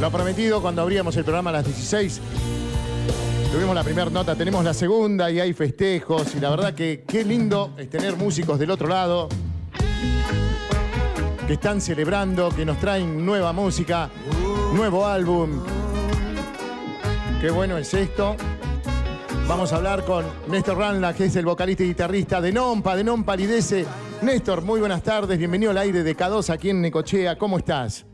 Lo prometido cuando abríamos el programa a las 16. Tuvimos la primera nota, tenemos la segunda y hay festejos. Y la verdad que qué lindo es tener músicos del otro lado que están celebrando, que nos traen nueva música, nuevo álbum. Qué bueno es esto. Vamos a hablar con Néstor Ranla, que es el vocalista y guitarrista de Nompa, de Non Palidece. Néstor, muy buenas tardes, bienvenido al aire de K2 aquí en Necochea, ¿cómo estás?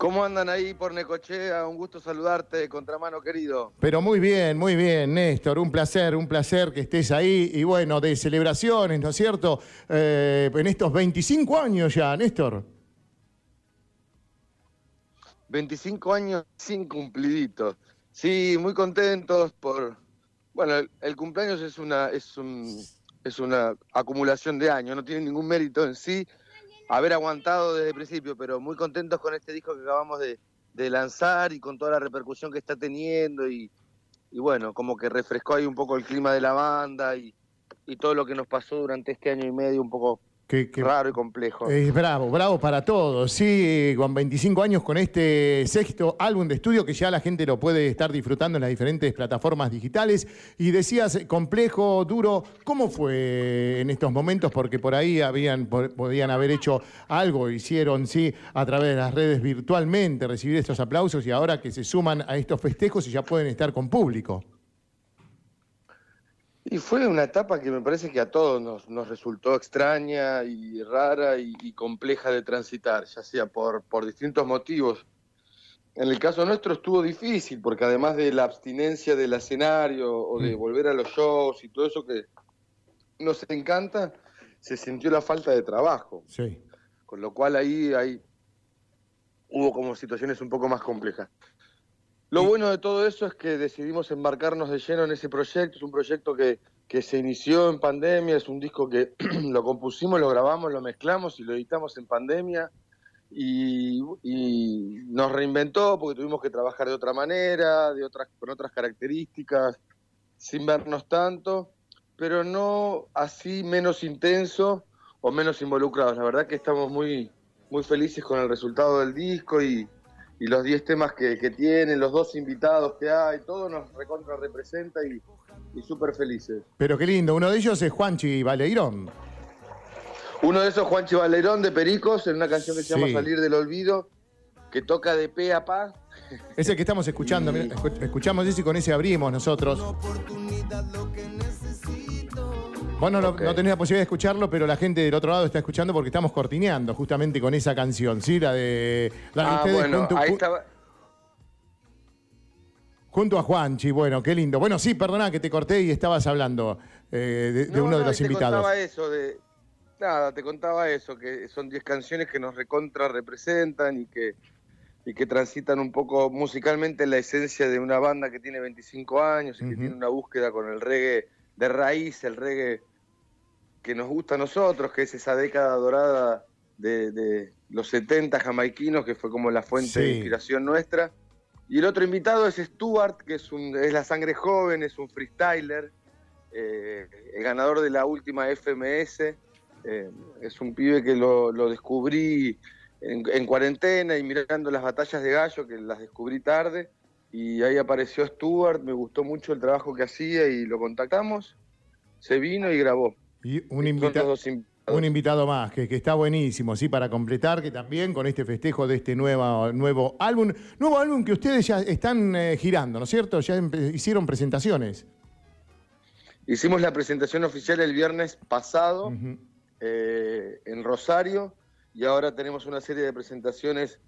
¿Cómo andan ahí por Necochea? Un gusto saludarte, contramano querido. Pero muy bien, muy bien, Néstor. Un placer, un placer que estés ahí. Y bueno, de celebraciones, ¿no es cierto? Eh, en estos 25 años ya, Néstor. 25 años sin cumpliditos. Sí, muy contentos por... Bueno, el, el cumpleaños es una, es, un, es una acumulación de años, no tiene ningún mérito en sí haber aguantado desde el principio, pero muy contentos con este disco que acabamos de, de lanzar y con toda la repercusión que está teniendo y, bueno, como que refrescó ahí un poco el clima de la banda y todo lo que nos pasó durante este año y medio un poco Qué, qué- raro y complejo. Es bravo, bravo para todos. Sí, con 25 años, con este sexto álbum de estudio que ya la gente lo puede estar disfrutando en las diferentes plataformas digitales. Y decías, complejo, duro. ¿Cómo fue en estos momentos? Porque por ahí habían, po- podían haber hecho algo, hicieron, sí, a través de las redes virtualmente, recibir estos aplausos y ahora que se suman a estos festejos y ya pueden estar con público. Y fue una etapa que me parece que a todos nos, nos resultó extraña y rara y, y compleja de transitar, ya sea por, por distintos motivos. En el caso nuestro estuvo difícil, porque además de la abstinencia del escenario o de Mm. volver a los shows y todo eso que nos encanta, se sintió la falta de trabajo. Sí. Con lo cual ahí, ahí hubo como situaciones un poco más complejas. Lo bueno de todo eso es que decidimos embarcarnos de lleno en ese proyecto. Es un proyecto que, que se inició en pandemia, es un disco que lo compusimos, lo grabamos, lo mezclamos y lo editamos en pandemia. Y, y nos reinventó porque tuvimos que trabajar de otra manera, de otras, con otras características, sin vernos tanto, pero no así menos intenso o menos involucrados. La verdad que estamos muy, muy felices con el resultado del disco y, y los 10 temas que, que tienen, los dos invitados que hay, todo nos recontra representa y, y súper felices. Pero qué lindo. Uno de ellos es Juanchi Baleirón. Uno de esos, Juanchi Valerón de Pericos, en una canción que se llama Sí. Salir del Olvido, que toca de pe a pa. Es el que estamos escuchando. Y- escuchamos ese y con ese abrimos nosotros. Vos no, lo- Ok. no tenés la posibilidad de escucharlo, pero la gente del otro lado está escuchando porque estamos cortineando justamente con esa canción, ¿sí? La de. La de Ah, ustedes bueno, junto, ahí estaba. junto a Juanchi. Bueno, qué lindo. Bueno, sí, perdona que te corté y estabas hablando eh, de, de No, uno de no, los y te invitados. contaba eso, de, nada, te contaba eso, que son 10 canciones que nos recontra representan y que, y que transitan un poco musicalmente la esencia de una banda que tiene 25 años y que tiene una búsqueda con el reggae de raíz, el reggae que nos gusta a nosotros, que es esa década dorada de, de los 70 jamaiquinos, que fue como la fuente de inspiración nuestra. Y el otro invitado es Stuart, que es, un, es la sangre joven, es un freestyler, eh, el ganador de la última FMS. eh, es un pibe que lo, lo descubrí en, en cuarentena y mirando las batallas de gallo, que las descubrí tarde. Y ahí apareció Stuart, me gustó mucho el trabajo que hacía y lo contactamos. Se vino y grabó. Y un, invita- invitado más, que, que está buenísimo, ¿sí? Para completar, que también con este festejo de este nuevo, nuevo álbum. Nuevo álbum que ustedes ya están eh, girando, ¿no es cierto? Ya hicieron presentaciones. Hicimos la presentación oficial el viernes pasado. Eh, en Rosario y ahora tenemos una serie de presentaciones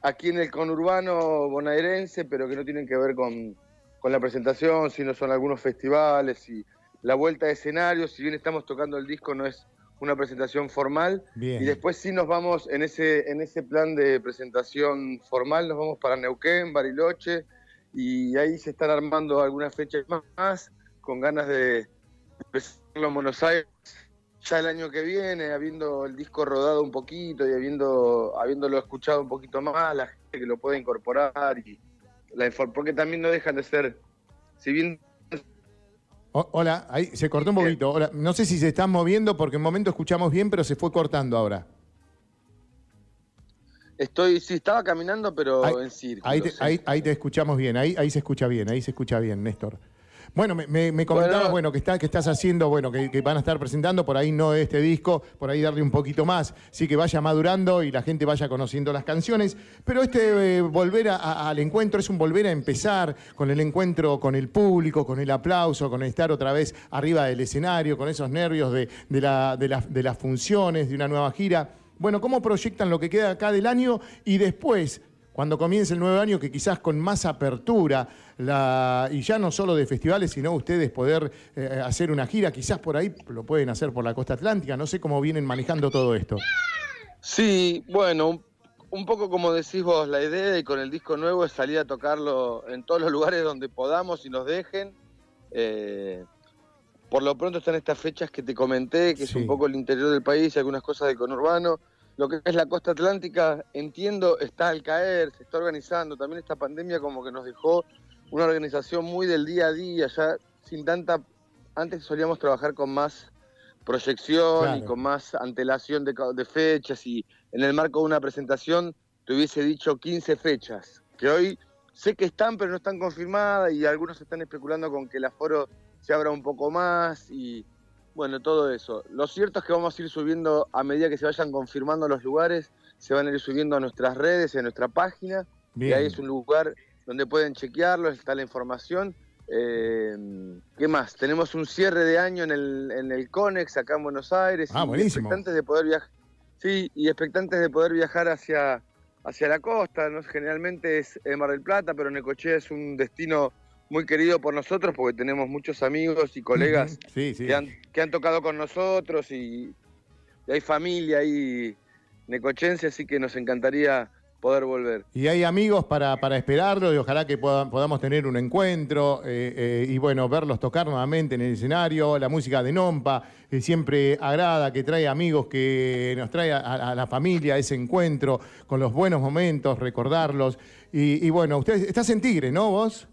aquí en el conurbano bonaerense, pero que no tienen que ver con, con la presentación, sino son algunos festivales y la vuelta de escenario, si bien estamos tocando el disco, no es una presentación formal. Bien. Y después sí nos vamos en ese, en ese plan de presentación formal, nos vamos para Neuquén, Bariloche, y ahí se están armando algunas fechas más, con ganas de presentarlo en Buenos Aires ya el año que viene, habiendo el disco rodado un poquito y habiendo, habiéndolo escuchado un poquito más, la gente que lo pueda incorporar y la porque también no dejan de ser, si bien O- hola, ahí se cortó un poquito. Hola, no sé si se están moviendo porque en un momento escuchamos bien, pero se fue cortando ahora. Estoy, sí, estaba caminando, pero en círculo. Ahí te, ahí, te escuchamos bien, ahí, ahí se escucha bien, ahí se escucha bien, Néstor. Bueno, me, me, comentabas, bueno, que, está, que estás haciendo, bueno, que, van a estar presentando, por ahí no este disco, por ahí darle un poquito más, sí que vaya madurando y la gente vaya conociendo las canciones, pero este eh, volver al encuentro es un volver a empezar con el encuentro con el público, con el aplauso, con estar otra vez arriba del escenario, con esos nervios de, la, de, de las funciones, de una nueva gira. Bueno, ¿cómo proyectan lo que queda acá del año y después cuando comience el nuevo año, que quizás con más apertura, y ya no solo de festivales, sino ustedes poder eh, hacer una gira, quizás por ahí lo pueden hacer por la costa atlántica, no sé cómo vienen manejando todo esto. Sí, bueno, un, poco como decís vos, la idea y con el disco nuevo es salir a tocarlo en todos los lugares donde podamos y nos dejen. Eh, por lo pronto están estas fechas que te comenté, que es un poco el interior del país, algunas cosas de conurbano lo que es la costa atlántica, entiendo, está al caer, se está organizando. También esta pandemia como que nos dejó una organización muy del día a día, ya sin tanta... Antes solíamos trabajar con más proyección y con más antelación de, fechas y en el marco de una presentación te hubiese dicho 15 fechas, que hoy sé que están pero no están confirmadas y algunos están especulando con que el aforo se abra un poco más y bueno, todo eso. Lo cierto es que vamos a ir subiendo a medida que se vayan confirmando los lugares, se van a ir subiendo a nuestras redes, a nuestra página. Y ahí es un lugar donde pueden chequearlo, está la información. Eh, ¿Qué más? Tenemos un cierre de año en el, en el CONEX acá en Buenos Aires. Ah, buenísimo. expectantes de poder viajar. Sí, y expectantes de poder viajar hacia, hacia la costa. ¿no? Generalmente es Mar del Plata, pero Necochea es un destino muy querido por nosotros porque tenemos muchos amigos y colegas Que, han, tocado con nosotros y, hay familia ahí necochense, así que nos encantaría poder volver. Y hay amigos para, para esperarlo y ojalá que podamos tener un encuentro eh, eh, y bueno, verlos tocar nuevamente en el escenario. La música de Nompa siempre agrada, que trae amigos, que nos trae a, la familia ese encuentro con los buenos momentos, recordarlos. Y, y bueno, usted estás en Tigre, ¿no vos?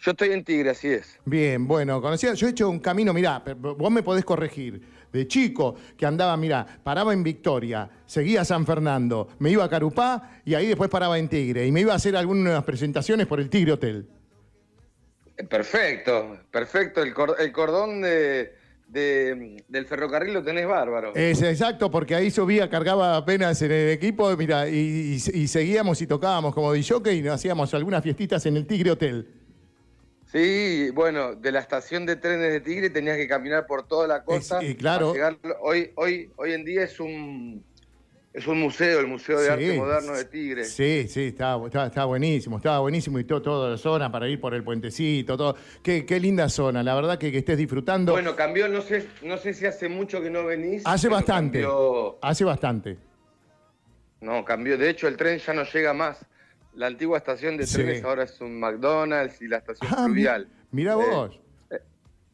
Yo estoy en Tigre, así es. Bien, bueno, conocía, yo he hecho un camino, mirá, vos me podés corregir. De chico, que andaba, mirá, paraba en Victoria, seguía a San Fernando, me iba a Carupá y ahí después paraba en Tigre. Y me iba a hacer algunas presentaciones por el Tigre Hotel. Perfecto, perfecto. El, cordón de, del ferrocarril lo tenés bárbaro. Es exacto, porque ahí subía, cargaba apenas en el equipo, mira, y, seguíamos y tocábamos como DJ y nos hacíamos algunas fiestitas en el Tigre Hotel. Sí, bueno, de la estación de trenes de Tigre tenías que caminar por toda la costa. Y claro. hoy, hoy, hoy en día es un es un museo, el Museo de Arte Moderno de Tigre. Sí, sí, estaba, está, buenísimo, estaba buenísimo y todo, toda la zona para ir por el puentecito, todo. Qué, qué linda zona, la verdad que, que, estés disfrutando. Bueno, cambió, no sé, no sé si hace mucho que no venís. Hace bastante. Hace bastante. No, cambió. De hecho, el tren ya no llega más. La antigua estación de trenes ahora es un McDonald's y la estación ah, fluvial. Mira eh, vos. Eh,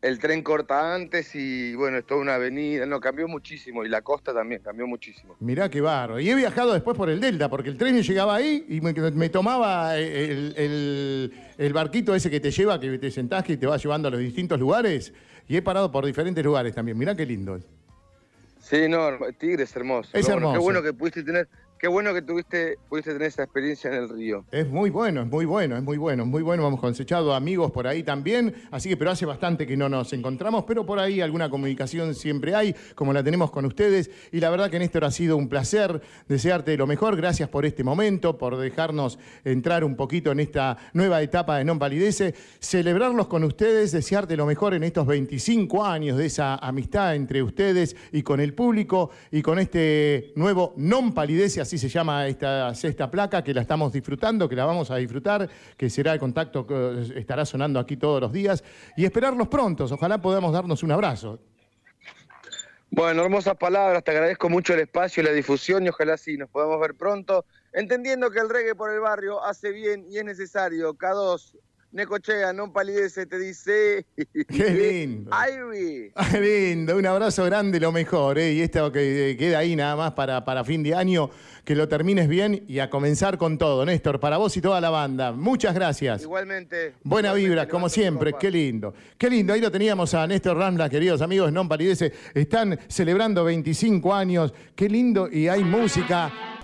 el tren corta antes y bueno, es toda una avenida. No, cambió muchísimo. Y la costa también cambió muchísimo. Mirá qué barro. Y he viajado después por el Delta, porque el tren llegaba ahí y me, tomaba el, barquito ese que te lleva, que te sentás y te va llevando a los distintos lugares. Y he parado por diferentes lugares también. Mirá qué lindo. Sí, no, Tigre es hermoso. Es hermoso. Qué bueno que pudiste tener Qué bueno que tuviste, pudiste tener esa experiencia en el río. Es muy bueno, es muy bueno, es muy bueno, es muy bueno. Hemos cosechado amigos por ahí también, así que pero hace bastante que no nos encontramos, pero por ahí alguna comunicación siempre hay, como la tenemos con ustedes. Y la verdad que Néstor ha sido un placer desearte lo mejor. Gracias por este momento, por dejarnos entrar un poquito en esta nueva etapa de Non Palidece. Celebrarlos con ustedes, desearte lo mejor en estos 25 años de esa amistad entre ustedes y con el público y con este nuevo Non Palidece así se llama esta sexta placa, que la estamos disfrutando, que la vamos a disfrutar, que será el contacto que estará sonando aquí todos los días, y esperarlos prontos, ojalá podamos darnos un abrazo. Bueno, hermosas palabras, te agradezco mucho el espacio y la difusión y ojalá sí nos podamos ver pronto, entendiendo que el reggae por el barrio hace bien y es necesario. K2, Necochea, no palidece, te dice. Qué lindo. Ivy. Qué lindo, un abrazo grande, lo mejor. ¿eh? Y esto que queda ahí nada más para, para fin de año, que lo termines bien y a comenzar con todo. Néstor, para vos y toda la banda. Muchas gracias. Igualmente. Buena vibra, como siempre. Qué lindo. Qué lindo. Ahí lo teníamos a Néstor Rambla, queridos amigos, non palidece. Están celebrando 25 años. Qué lindo y hay música